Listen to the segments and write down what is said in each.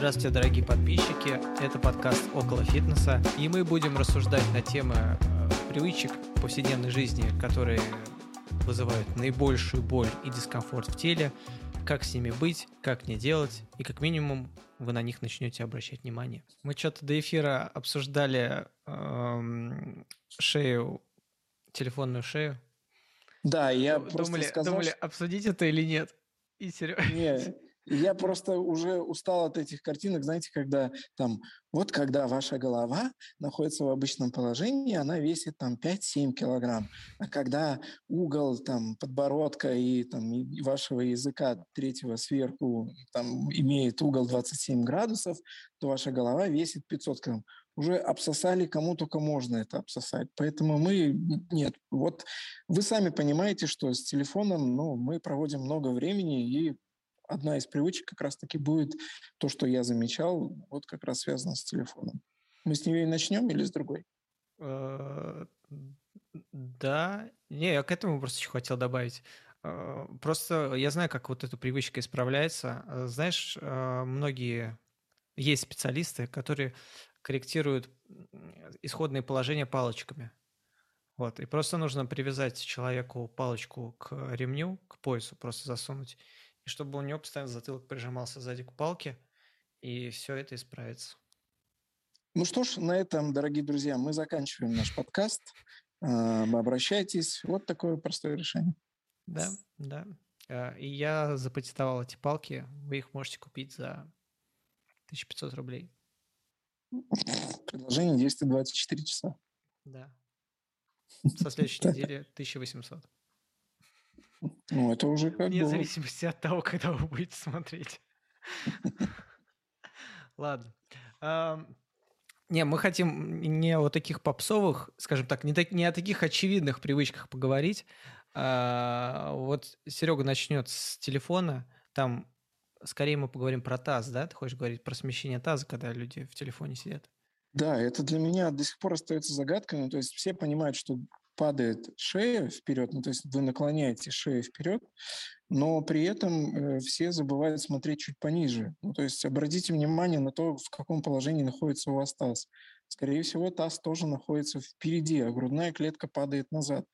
Здравствуйте, дорогие подписчики. Это подкаст «Около фитнеса». И мы будем рассуждать на темы э, привычек повседневной жизни, которые вызывают наибольшую боль и дискомфорт в теле, как с ними быть, как не делать, и как минимум вы на них начнете обращать внимание. Мы что-то до эфира обсуждали эм, шею, телефонную шею. Да, я думали, просто сказал, думали, обсудить это или нет. И Серега... Не, я просто уже устал от этих картинок, знаете, когда там, вот когда ваша голова находится в обычном положении, она весит там 5-7 килограмм, а когда угол там подбородка и там и вашего языка третьего сверху там имеет угол 27 градусов, то ваша голова весит 500 килограмм уже обсосали, кому только можно это обсосать. Поэтому мы, нет, вот вы сами понимаете, что с телефоном ну, мы проводим много времени, и одна из привычек как раз-таки будет то, что я замечал, вот как раз связано с телефоном. Мы с нее и начнем или с другой? Э, да. Не, я к этому просто еще хотел добавить. Э, просто я знаю, как вот эта привычка исправляется. Э, знаешь, многие есть специалисты, которые корректируют исходные положения палочками. Вот. И просто нужно привязать человеку палочку к ремню, к поясу, просто засунуть и чтобы у него постоянно затылок прижимался сзади к палке, и все это исправится. Ну что ж, на этом, дорогие друзья, мы заканчиваем наш подкаст. А, обращайтесь. Вот такое простое решение. Да, да. А, и я запатентовал эти палки. Вы их можете купить за 1500 рублей. Предложение действует 24 часа. Да. Со следующей недели 1800. Ну, это уже как Вне бы... зависимости от того, когда вы будете смотреть. Ладно. Не, мы хотим не о таких попсовых, скажем так, не, так, не о таких очевидных привычках поговорить. А, вот Серега начнет с телефона. Там скорее мы поговорим про таз, да? Ты хочешь говорить про смещение таза, когда люди в телефоне сидят? Да, это для меня до сих пор остается загадкой. Ну, то есть все понимают, что падает шея вперед, ну, то есть вы наклоняете шею вперед, но при этом э, все забывают смотреть чуть пониже. Ну, то есть обратите внимание на то, в каком положении находится у вас таз. Скорее всего, таз тоже находится впереди, а грудная клетка падает назад.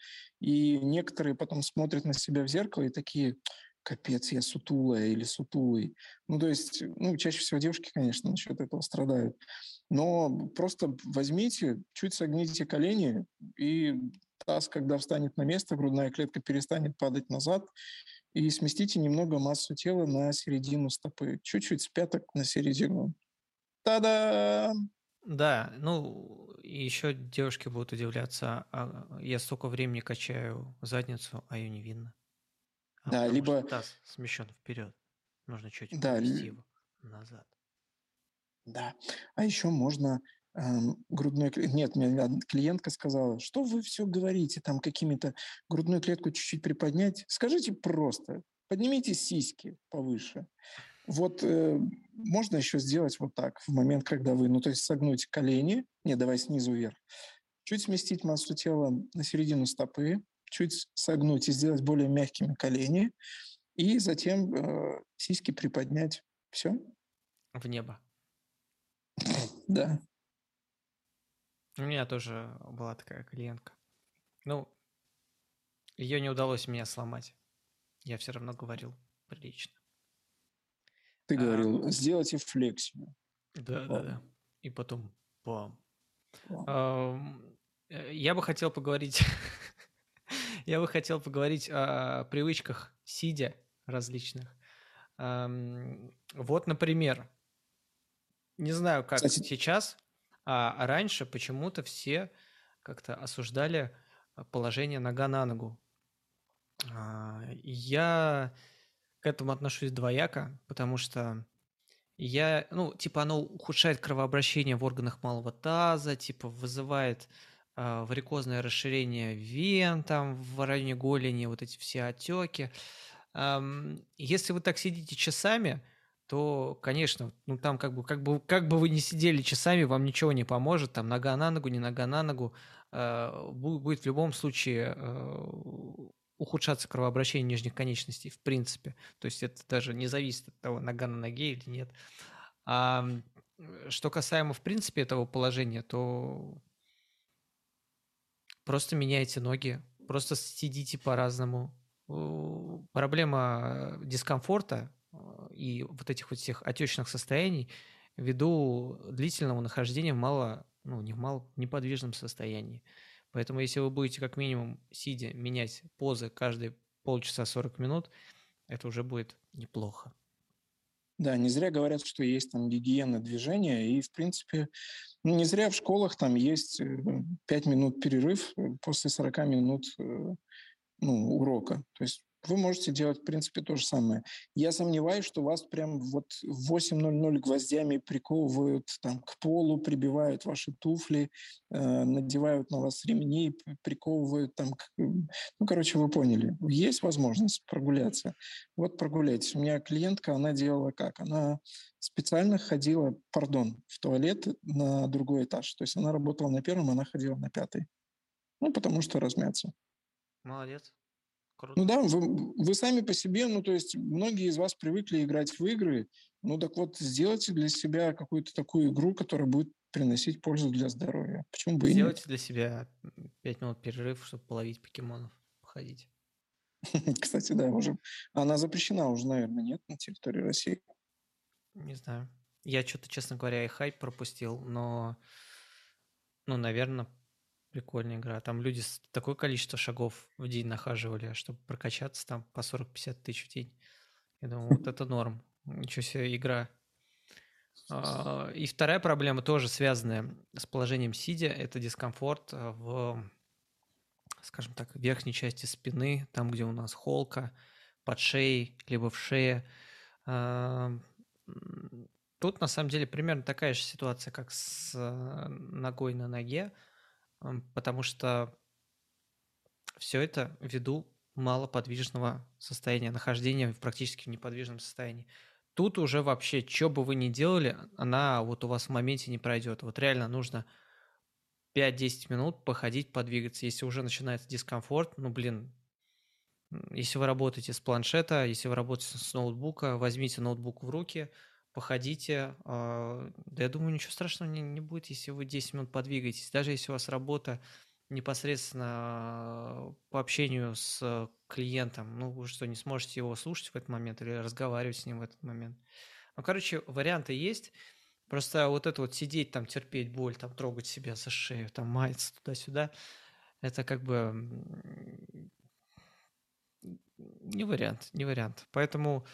И некоторые потом смотрят на себя в зеркало и такие, капец, я сутулая или сутулый. Ну, то есть, ну, чаще всего девушки, конечно, насчет этого страдают. Но просто возьмите, чуть согните колени и таз, когда встанет на место, грудная клетка перестанет падать назад, и сместите немного массу тела на середину стопы, чуть-чуть с пяток на середину. Та-да! Да, ну, еще девушки будут удивляться, а я столько времени качаю задницу, а ее не видно. А да, либо... таз смещен вперед. Нужно чуть да, его назад. Да. А еще можно грудной Нет, мне клиентка сказала, что вы все говорите, там какими-то грудную клетку чуть-чуть приподнять. Скажите просто, поднимите сиськи повыше. Вот э, можно еще сделать вот так в момент, когда вы, ну то есть согнуть колени, не, давай снизу вверх, чуть сместить массу тела на середину стопы, чуть согнуть и сделать более мягкими колени, и затем э, сиськи приподнять. Все. В небо. Да. У меня тоже была такая клиентка. Ну, ее не удалось меня сломать. Я все равно говорил прилично. Ты говорил, а, сделайте флексию. Да, да, да. И потом бам. А, я бы хотел поговорить... я бы хотел поговорить о привычках сидя различных. Вот, например, не знаю, как Кстати, сейчас, а раньше почему-то все как-то осуждали а, положение нога на ногу. А, я к этому отношусь двояко, потому что я, ну, типа, оно ухудшает кровообращение в органах малого таза, типа, вызывает э, варикозное расширение вен там в районе голени, вот эти все отеки. Эм, если вы так сидите часами, то, конечно, ну там как бы, как бы, как бы вы ни сидели часами, вам ничего не поможет, там нога на ногу, не нога на ногу, э, будет в любом случае э, ухудшаться кровообращение нижних конечностей, в принципе. То есть это даже не зависит от того, нога на ноге или нет. А что касаемо, в принципе, этого положения, то просто меняйте ноги, просто сидите по-разному. Проблема дискомфорта э, и вот этих вот всех отечных состояний ввиду длительного нахождения в мало, ну, не в мало неподвижном состоянии. Поэтому если вы будете как минимум сидя менять позы каждые полчаса 40 минут, это уже будет неплохо. Да, не зря говорят, что есть там гигиена движения, и, в принципе, ну, не зря в школах там есть 5 э, минут перерыв э, после 40 минут э, ну, урока. То есть вы можете делать, в принципе, то же самое. Я сомневаюсь, что вас прям вот в 8.00 гвоздями приковывают там к полу, прибивают ваши туфли, э, надевают на вас ремни, приковывают там... К... Ну, короче, вы поняли. Есть возможность прогуляться. Вот прогуляйтесь. У меня клиентка, она делала как? Она специально ходила, пардон, в туалет на другой этаж. То есть она работала на первом, она ходила на пятый. Ну, потому что размяться. Молодец. Круто. Ну да, вы, вы сами по себе, ну то есть многие из вас привыкли играть в игры, ну так вот сделайте для себя какую-то такую игру, которая будет приносить пользу для здоровья. Почему бы Сделайте и нет? для себя 5 минут перерыв, чтобы половить покемонов, походить. Кстати, да, уже она запрещена уже, наверное, нет, на территории России. Не знаю. Я что-то, честно говоря, и хайп пропустил, но, ну, наверное, Прикольная игра. Там люди такое количество шагов в день нахаживали, чтобы прокачаться там по 40-50 тысяч в день. Я думаю, вот это норм. Ничего себе игра. А, и вторая проблема, тоже связанная с положением сидя, это дискомфорт а, в, скажем так, верхней части спины, там, где у нас холка, под шеей, либо в шее. А, тут, на самом деле, примерно такая же ситуация, как с ногой на ноге потому что все это ввиду малоподвижного состояния, нахождения в практически неподвижном состоянии. Тут уже вообще, что бы вы ни делали, она вот у вас в моменте не пройдет. Вот реально нужно 5-10 минут походить, подвигаться. Если уже начинается дискомфорт, ну, блин, если вы работаете с планшета, если вы работаете с ноутбука, возьмите ноутбук в руки – походите. А, да я думаю, ничего страшного не, не будет, если вы 10 минут подвигаетесь. Даже если у вас работа непосредственно по общению с клиентом, ну, вы что, не сможете его слушать в этот момент или разговаривать с ним в этот момент. Ну, короче, варианты есть. Просто вот это вот сидеть там, терпеть боль, там, трогать себя за шею, там, маяться туда-сюда, это как бы не вариант, не вариант. Поэтому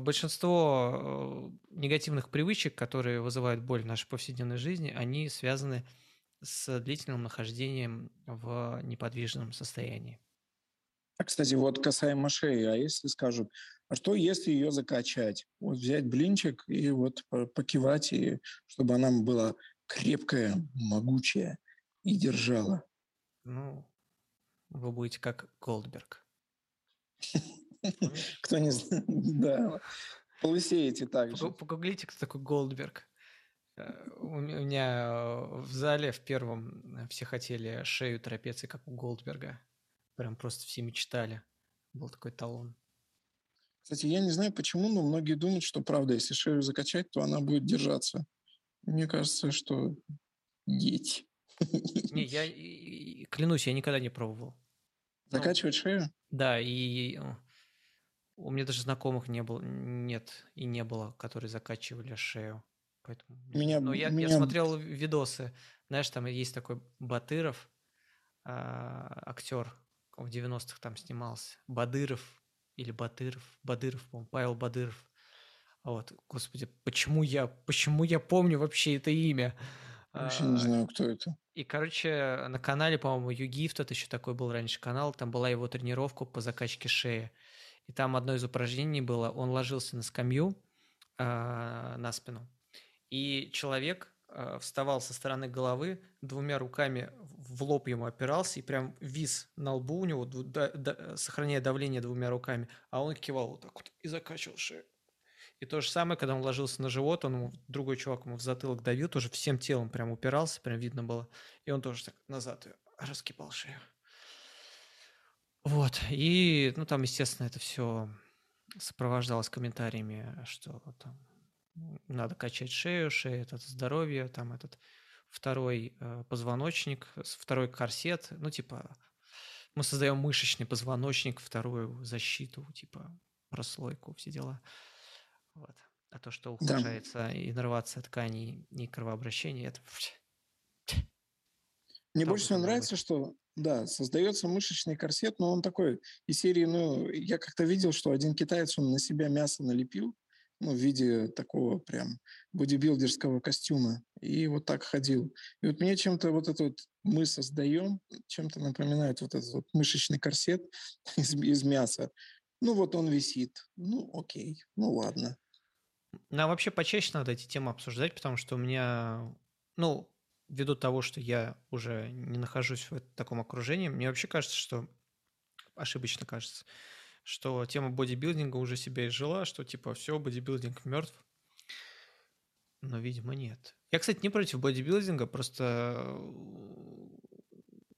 большинство э, негативных привычек, которые вызывают боль в нашей повседневной жизни, они связаны с длительным нахождением в неподвижном состоянии. А, кстати, вот касаемо шеи, а если скажут, а что если ее закачать? Вот взять блинчик и вот покивать, и чтобы она была крепкая, могучая и держала. Ну, вы будете как Голдберг. Кто не знает, да. Полысеете также. Погуглите, кто такой Голдберг. Э, у меня в зале в первом все хотели шею трапеции, как у Голдберга. Прям просто все мечтали. Был такой талон. Кстати, я не знаю почему, но многие думают, что правда, если шею закачать, то она будет держаться. Мне кажется, что еть. Не, я клянусь, я никогда не пробовал. Закачивать ну, шею? Да, и у меня даже знакомых не было, нет и не было, которые закачивали шею. Поэтому... Меня, Но я, меня... я смотрел видосы. Знаешь, там есть такой Батыров, э, актер, в 90-х там снимался. Бадыров или Батыров, Бадыров, по-моему, Павел Бадыров. Вот, господи, почему я, почему я помню вообще это имя? Вообще не знаю, кто это. И, короче, на канале, по-моему, Югифт, это еще такой был раньше канал, там была его тренировка по закачке шеи. И там одно из упражнений было, он ложился на скамью э, на спину, и человек э, вставал со стороны головы, двумя руками в лоб ему опирался и прям вис на лбу у него, да, да, сохраняя давление двумя руками, а он кивал вот так вот и закачивал шею. И то же самое, когда он ложился на живот, он другой чувак ему в затылок давил, тоже всем телом прям упирался, прям видно было. И он тоже так назад раскипал шею. Вот, и, ну, там, естественно, это все сопровождалось комментариями, что там надо качать шею, шея – это здоровье, там этот второй э, позвоночник, второй корсет, ну, типа, мы создаем мышечный позвоночник, вторую защиту, типа, прослойку, все дела. Вот. А то, что ухудшается да. иннервация тканей и кровообращение, это... Мне больше всего нравится, что, да, создается мышечный корсет, но он такой из серии, ну, я как-то видел, что один китаец, он на себя мясо налепил, ну, в виде такого прям бодибилдерского костюма. И вот так ходил. И вот мне чем-то вот это вот мы создаем, чем-то напоминает вот этот вот мышечный корсет из, из мяса. Ну, вот он висит. Ну, окей. Ну, ладно. Нам вообще почаще надо эти темы обсуждать, потому что у меня, ну, ввиду того, что я уже не нахожусь в таком окружении, мне вообще кажется, что ошибочно кажется, что тема бодибилдинга уже себя изжила, что типа все, бодибилдинг мертв. Но, видимо, нет. Я, кстати, не против бодибилдинга, просто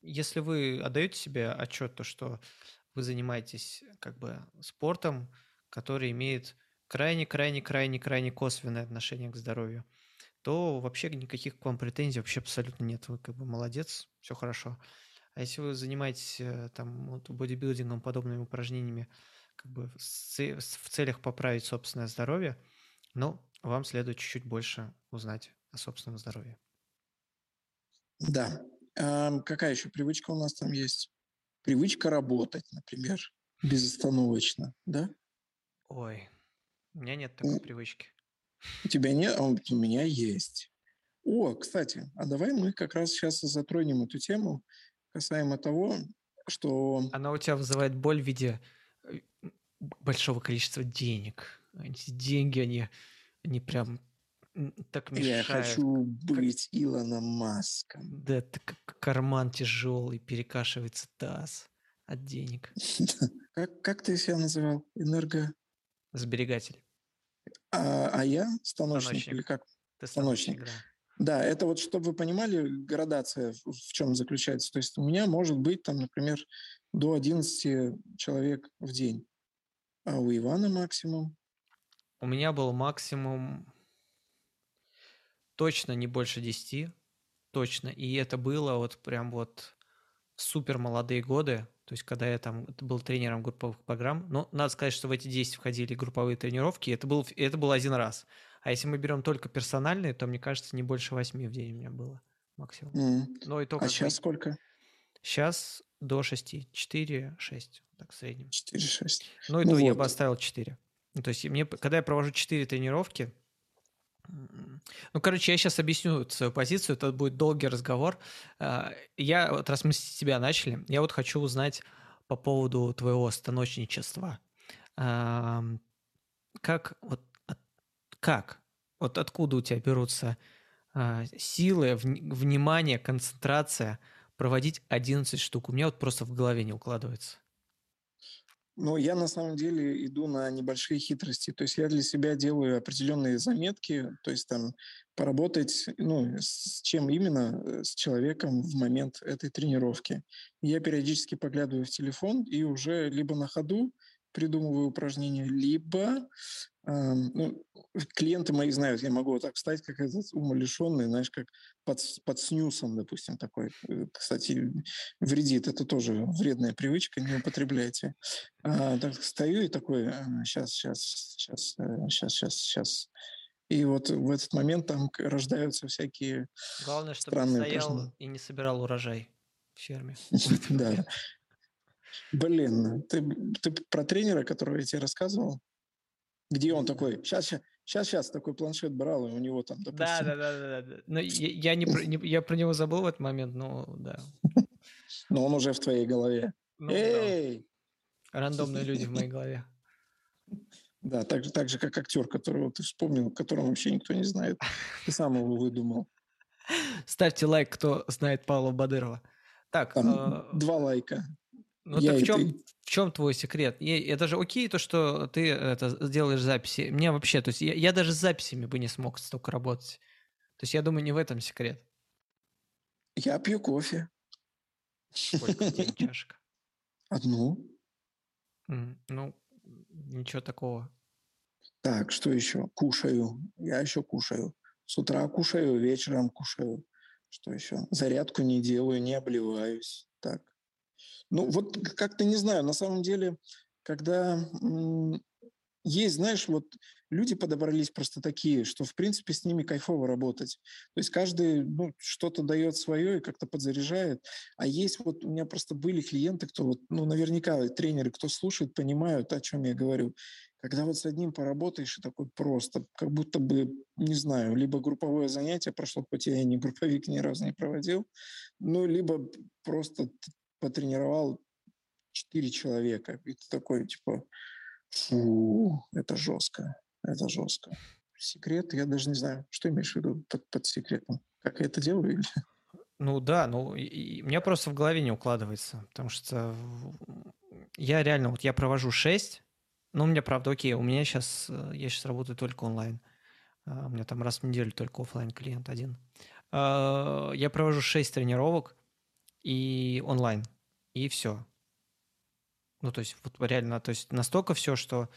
если вы отдаете себе отчет, то что вы занимаетесь как бы спортом, который имеет крайне-крайне-крайне-крайне косвенное отношение к здоровью, то вообще никаких к вам претензий вообще абсолютно нет. Вы как бы молодец, все хорошо. А если вы занимаетесь э, там вот, бодибилдингом, подобными упражнениями, как бы в целях поправить собственное здоровье, ну, вам следует чуть-чуть больше узнать о собственном здоровье. Да. А какая еще привычка у нас там есть? Привычка работать, например, безостановочно, да? Ой, у меня нет такой у, привычки. У тебя нет, а у меня есть. О, кстати, а давай мы как раз сейчас затронем эту тему касаемо того, что... Она у тебя вызывает боль в виде э, большого количества денег. Эти деньги, они, они прям так мешают. Я хочу быть как... Илоном Маском. Да, так карман тяжелый, перекашивается таз от денег. Как, как ты себя называл? Энерго... Сберегатель. А, а я станочник, станочник. или как? Ты станочник, станочник да. Да, это вот, чтобы вы понимали, градация в, в чем заключается. То есть у меня может быть там, например, до 11 человек в день. А у Ивана максимум? У меня был максимум точно не больше 10. Точно. И это было вот прям вот супер молодые годы. То есть, когда я там был тренером групповых программ. Но надо сказать, что в эти 10 входили групповые тренировки. Это был, это был один раз. А если мы берем только персональные, то, мне кажется, не больше восьми в день у меня было максимум. Mm. Но и то, а сейчас сколько? Сейчас до шести. Четыре, шесть. Так, в среднем. Четыре, шесть. Ну и ну то вот. я бы оставил четыре. Ну, то есть мне, когда я провожу четыре тренировки, ну, короче, я сейчас объясню свою позицию, это будет долгий разговор. А, я, вот раз мы с тебя начали, я вот хочу узнать по поводу твоего станочничества. Как, вот как? Вот откуда у тебя берутся а, силы, внимание, концентрация проводить 11 штук? У меня вот просто в голове не укладывается. Ну, я на самом деле иду на небольшие хитрости. То есть я для себя делаю определенные заметки, то есть там поработать, ну, с чем именно, э, с человеком в момент этой тренировки. Я периодически поглядываю в телефон и уже либо на ходу придумываю упражнения, либо ну, клиенты мои знают, я могу вот так встать, как этот умалишенный, знаешь, как под, под снюсом, допустим, такой. Э, кстати, вредит, это тоже вредная привычка, не употребляйте. А, так стою и такой, сейчас, сейчас, сейчас, сейчас, сейчас, сейчас. И вот в этот момент там рождаются всякие Главное, чтобы ты стоял и не собирал урожай в ферме. Да. Блин, ты, ты про тренера, которого я тебе рассказывал? Где он такой? Сейчас, сейчас, сейчас, такой планшет брал, и у него там, допустим... Да, да, да, да. да. Но я, я, не, не, я про него забыл в этот момент, но да. Но он уже в твоей голове. Ну, Эй! Да. Рандомные люди в моей голове. Да, так же, так же, как актер, которого ты вспомнил, которого вообще никто не знает. Ты сам его выдумал. Ставьте лайк, кто знает Павла Бадырова. Так, Там э... два лайка. Ну я так в чем, ты... в чем твой секрет? Это же окей, то, что ты это делаешь записи. Мне вообще, то есть я, я даже с записями бы не смог столько работать. То есть я думаю, не в этом секрет. Я пью кофе. Сколько в день чашек? Одну. Ну, ничего такого. Так, что еще? Кушаю. Я еще кушаю. С утра кушаю, вечером кушаю. Что еще? Зарядку не делаю, не обливаюсь. Так. Ну, вот как-то не знаю. На самом деле, когда есть, знаешь, вот люди подобрались просто такие, что, в принципе, с ними кайфово работать. То есть каждый ну, что-то дает свое и как-то подзаряжает. А есть вот у меня просто были клиенты, кто вот, ну, наверняка тренеры, кто слушает, понимают, о чем я говорю. Когда вот с одним поработаешь, и такой просто, как будто бы, не знаю, либо групповое занятие прошло, хоть я и не групповик ни разу не проводил, ну, либо просто потренировал четыре человека. И ты такой, типа, фу, это жестко, это жестко. Секрет, я даже не знаю, что имеешь в виду под, под секретом? Как я это делаю? Ну да, ну и, и, меня просто в голове не укладывается, потому что я реально, вот я провожу 6 ну, у меня, правда, окей, у меня сейчас, э, я сейчас работаю только онлайн. А, у меня там раз в неделю только офлайн клиент один. А, я провожу 6 тренировок и онлайн, и все. Ну, то есть, вот реально, то есть настолько все, что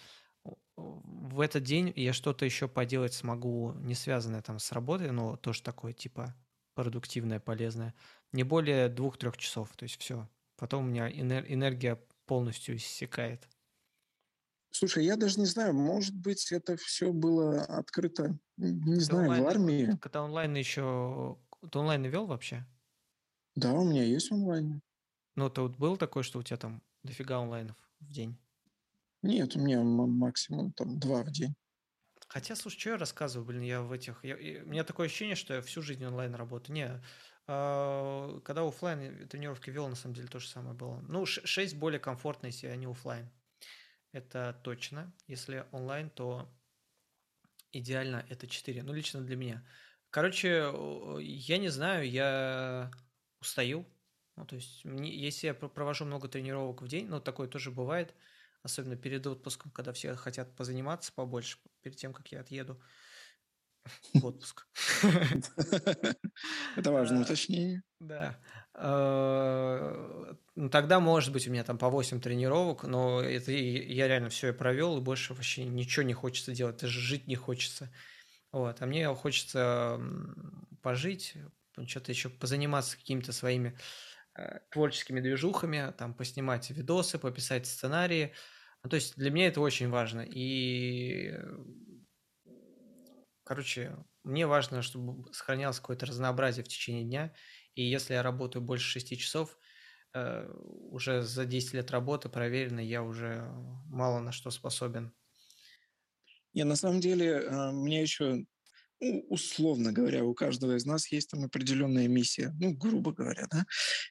в этот день я что-то еще поделать смогу, не связанное там с работой, но тоже такое, типа, продуктивное, полезное. Не более двух-трех часов, то есть все. Потом у меня энергия полностью иссякает. Слушай, я даже не знаю, может быть, это все было открыто, не ты знаю, онлайн, в армии. Когда онлайн еще... Ты онлайн вел вообще? Да, у меня есть онлайн. Ну, то вот был такое, что у тебя там дофига онлайнов в день? Нет, у меня максимум там два в день. Хотя, слушай, что я рассказываю, блин, я в этих... Я, я, у меня такое ощущение, что я всю жизнь онлайн работаю. Не, э, когда офлайн тренировки вел, на самом деле то же самое было. Ну, 6 более комфортно, если они офлайн это точно. Если онлайн, то идеально это 4. Ну, лично для меня. Короче, я не знаю, я устаю. Ну, то есть, мне, если я провожу много тренировок в день, ну, такое тоже бывает, особенно перед отпуском, когда все хотят позаниматься побольше, перед тем, как я отъеду в отпуск. Это важное уточнение. Да. Э, ну, тогда, может быть, у меня там по 8 тренировок, но это я реально все и провел, и больше вообще ничего не хочется делать, даже жить не хочется. Вот. А мне хочется пожить, что-то еще позаниматься какими-то своими э, творческими движухами, там поснимать видосы, пописать сценарии. Ну, то есть для меня это очень важно. И, короче, мне важно, чтобы сохранялось какое-то разнообразие в течение дня. И если я работаю больше 6 часов, э, уже за 10 лет работы проверено, я уже мало на что способен. Не, на самом деле, э, мне еще, ну, условно говоря, у каждого из нас есть там определенная миссия, ну, грубо говоря, да.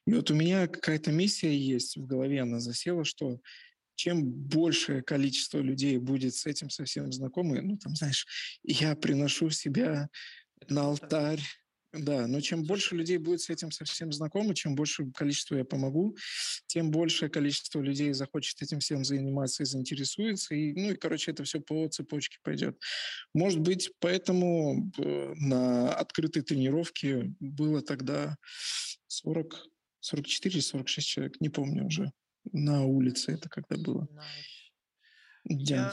И вот у меня какая-то миссия есть в голове, она засела, что чем большее количество людей будет с этим совсем знакомы, ну, там, знаешь, я приношу себя на алтарь да, но чем больше людей будет с этим совсем знакомы, чем больше количество я помогу, тем большее количество людей захочет этим всем заниматься и заинтересуется. И, ну и, короче, это все по цепочке пойдет. Может быть, поэтому э, на открытой тренировке было тогда 40, 44-46 человек, не помню уже. На улице это когда было. Я,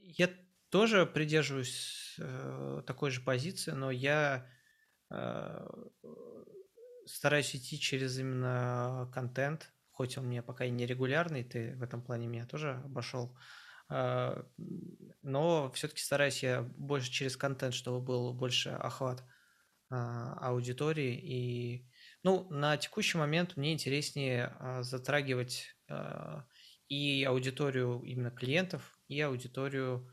я тоже придерживаюсь э, такой же позиции, но я стараюсь идти через именно контент, хоть он мне пока и не регулярный, ты в этом плане меня тоже обошел, э, но все-таки стараюсь я больше через контент, чтобы был больше охват э, аудитории. И, ну, на текущий момент мне интереснее затрагивать и аудиторию именно клиентов, и аудиторию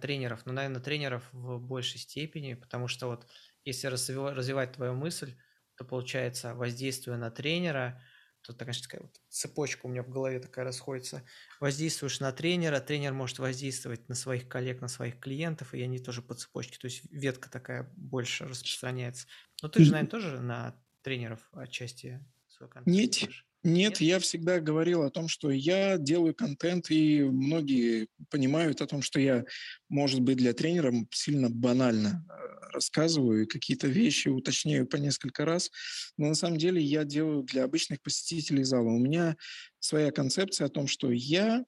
тренеров. Но, наверное, тренеров в большей степени, потому что вот если развивать твою мысль, то получается воздействие на тренера, то, конечно, такая вот цепочка у меня в голове такая расходится. Воздействуешь на тренера, тренер может воздействовать на своих коллег, на своих клиентов, и они тоже по цепочке. То есть ветка такая больше распространяется. Но ты же, наверное, тоже на тренеров отчасти свой контент Нет, нет, я всегда говорил о том, что я делаю контент, и многие понимают о том, что я, может быть, для тренера сильно банально э, рассказываю какие-то вещи уточняю по несколько раз, но на самом деле я делаю для обычных посетителей зала. У меня своя концепция о том, что я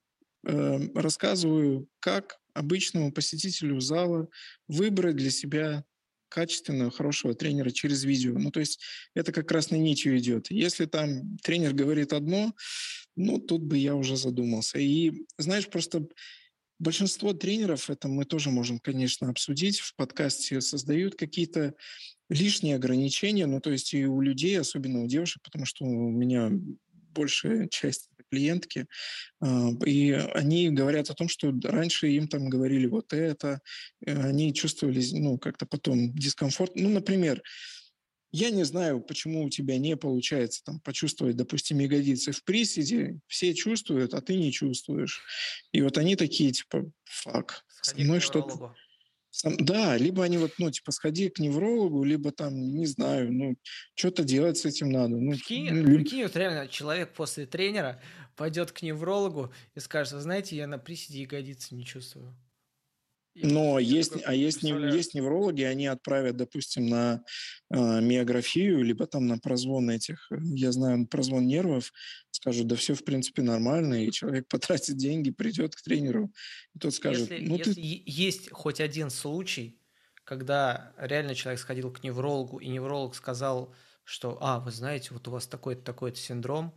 э, рассказываю, как обычному посетителю зала выбрать для себя качественного, хорошего тренера через видео. Ну, то есть это как раз на нитью идет. Если там тренер говорит одно, ну, тут бы я уже задумался. И, знаешь, просто большинство тренеров, это мы тоже можем, конечно, обсудить в подкасте, создают какие-то лишние ограничения, ну, то есть и у людей, особенно у девушек, потому что у меня большая часть клиентки, а, и они говорят о том, что раньше им там говорили вот это, э, они чувствовали, ну, как-то потом дискомфорт. Ну, например, я не знаю, почему у тебя не получается там почувствовать, допустим, ягодицы в приседе. Все чувствуют, а ты не чувствуешь. И вот они такие, типа, фак, Сходи со мной что-то... Да, либо они вот, ну, типа, сходи к неврологу, либо там, не знаю, ну, что-то делать с этим надо. Ну, прикинь, ну, прикинь, вот реально человек после тренера пойдет к неврологу и скажет, вы знаете, я на приседе ягодицы не чувствую. Но есть, а есть, есть неврологи, они отправят, допустим, на э, миографию, либо там на прозвон этих, я знаю, прозвон нервов, скажут, да все в принципе нормально, и человек потратит деньги, придет к тренеру, и тот скажет, если, ну если ты... есть хоть один случай, когда реально человек сходил к неврологу, и невролог сказал, что, а, вы знаете, вот у вас такой-то, такой-то синдром,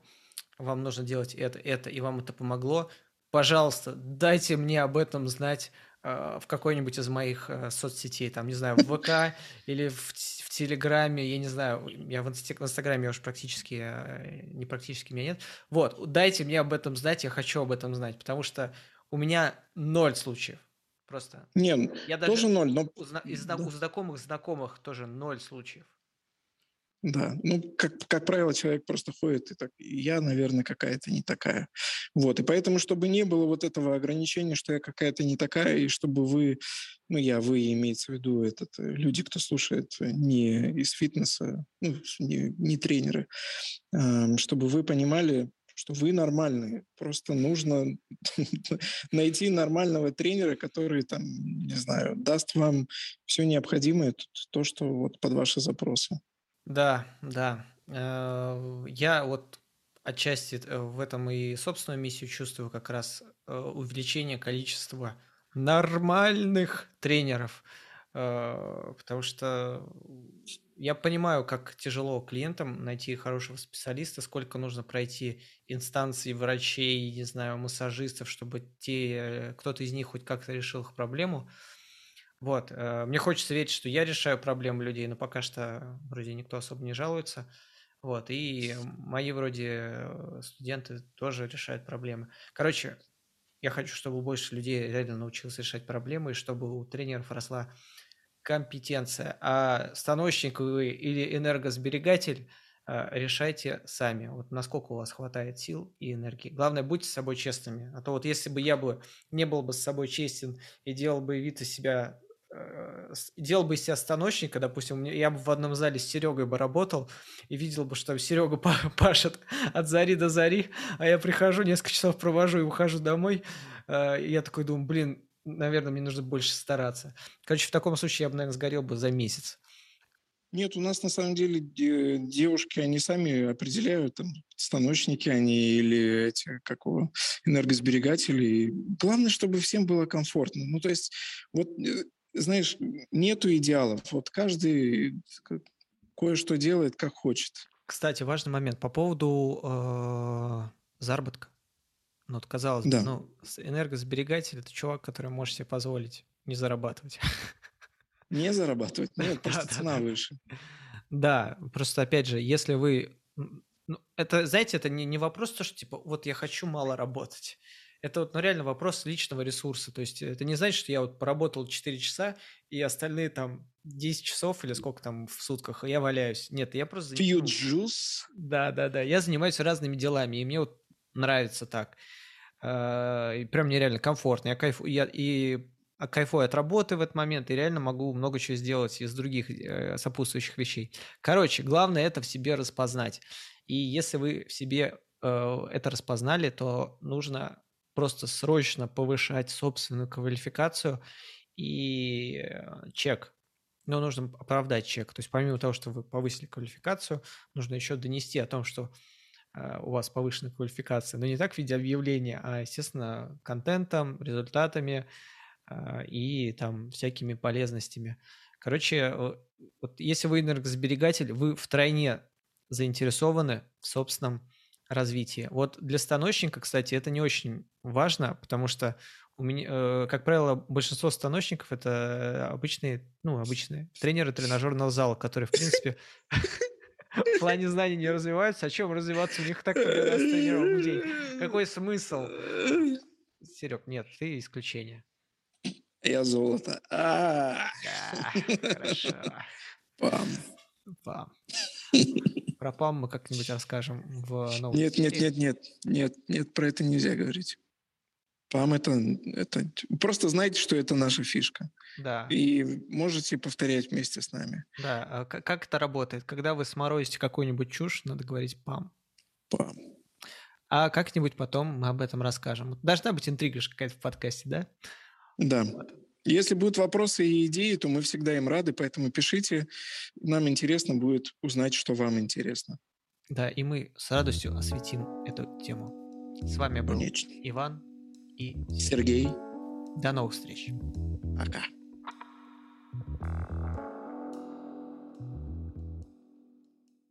вам нужно делать это, это, и вам это помогло, пожалуйста, дайте мне об этом знать Э, в какой-нибудь из моих э, соцсетей, там, не знаю, в ВК или в, в Телеграме, я не знаю, я в, инст... в Инстаграме уж практически, э, не практически меня нет. Вот, дайте мне об этом знать, я хочу об этом знать, потому что у меня ноль случаев. Просто. Не, я даже тоже ноль, но... Из, да. у знакомых знакомых тоже ноль случаев. Да, ну, как, как правило, человек просто ходит и так, я, наверное, какая-то не такая. Вот, и поэтому, чтобы не было вот этого ограничения, что я какая-то не такая, и чтобы вы, ну, я, вы, имеется в виду, этот, э, люди, кто слушает э, не из фитнеса, ну, не, не тренеры, чтобы вы понимали, что вы нормальные. Просто нужно найти нормального тренера, который там, не знаю, даст вам все необходимое, то, что вот под ваши запросы. Да, да. Э, я вот отчасти э, в этом и собственную миссию чувствую как раз э, увеличение количества нормальных тренеров, потому что я понимаю, как тяжело клиентам найти хорошего специалиста, сколько нужно пройти инстанций врачей, не знаю, массажистов, чтобы те, кто-то из них хоть как-то решил их проблему. Вот, э, мне хочется верить, что я решаю проблемы людей, но пока что вроде никто особо не жалуется. Вот, и мои вроде э, студенты тоже решают проблемы. Короче, я хочу, чтобы больше людей реально научилось решать проблемы, и чтобы у тренеров росла компетенция. А станочник вы или энергосберегатель э, решайте сами. Вот насколько у вас хватает сил и энергии. Главное, будьте с собой честными. А то вот если бы я бы не был бы с собой честен и делал бы вид из себя делал бы из себя станочника, допустим, я бы в одном зале с Серегой бы работал и видел бы, что Серега пашет от зари до зари, а я прихожу, несколько часов провожу и ухожу домой, э, и я такой думаю, блин, наверное, мне нужно больше стараться. Короче, в таком случае я бы, наверное, сгорел бы за месяц. Нет, у нас на самом деле девушки, они сами определяют, там, станочники они или эти, как его, энергосберегатели. Главное, чтобы всем было комфортно. Ну, то есть, вот э, знаешь, нету идеалов. Вот каждый кое-что делает, как хочет. Кстати, важный момент по поводу э, заработка. Ну, вот казалось да. бы, ну, энергосберегатель – это чувак, который может себе позволить не зарабатывать. Не зарабатывать? Нет, просто цена выше. Да, просто опять же, если вы... Ну, это, знаете, это не, не вопрос, то, что типа, вот я хочу мало работать это вот ну, реально вопрос личного ресурса. То есть это не значит, что я вот поработал 4 часа, и остальные там 10 часов или сколько там в сутках, я валяюсь. Нет, я просто... Few juice? Да, да, да. Я занимаюсь разными делами, и мне вот нравится так. А, и прям мне реально комфортно. Я кайфую, я, и кайфую от работы в этот момент, и реально могу много чего сделать из других э, сопутствующих вещей. Короче, главное это в себе распознать. И если вы в себе э, это распознали, то нужно просто срочно повышать собственную квалификацию и э, чек. Но нужно оправдать чек. То есть помимо того, что вы повысили квалификацию, нужно еще донести о том, что э, у вас повышенная квалификация, но не так в виде объявления, а, естественно, контентом, результатами э, и там всякими полезностями. Короче, вот если вы энергосберегатель, вы втройне заинтересованы в собственном развитии. Вот для станочника, кстати, это не очень важно, потому что у меня, э, как правило, большинство станочников это обычные, ну, обычные тренеры тренажерного зала, которые, в принципе, в плане знаний не развиваются. А чем развиваться? У них так много раз тренировок в день. Какой смысл? Серег, нет, ты исключение. Я золото. А. Хорошо. Пам. Пам. Про ПАМ мы как-нибудь расскажем в новом Нет, нет, нет, нет, нет, нет, про это нельзя говорить. ПАМ это, это... Просто знайте, что это наша фишка. Да. И можете повторять вместе с нами. Да. А как это работает? Когда вы сморозите какую-нибудь чушь, надо говорить ПАМ. ПАМ. А как-нибудь потом мы об этом расскажем. Должна быть интрига какая-то в подкасте, да? Да. Вот. Если будут вопросы и идеи, то мы всегда им рады, поэтому пишите. Нам интересно будет узнать, что вам интересно. Да, и мы с радостью осветим эту тему. С вами был Конечно. Иван и Сергей. До новых встреч. Пока.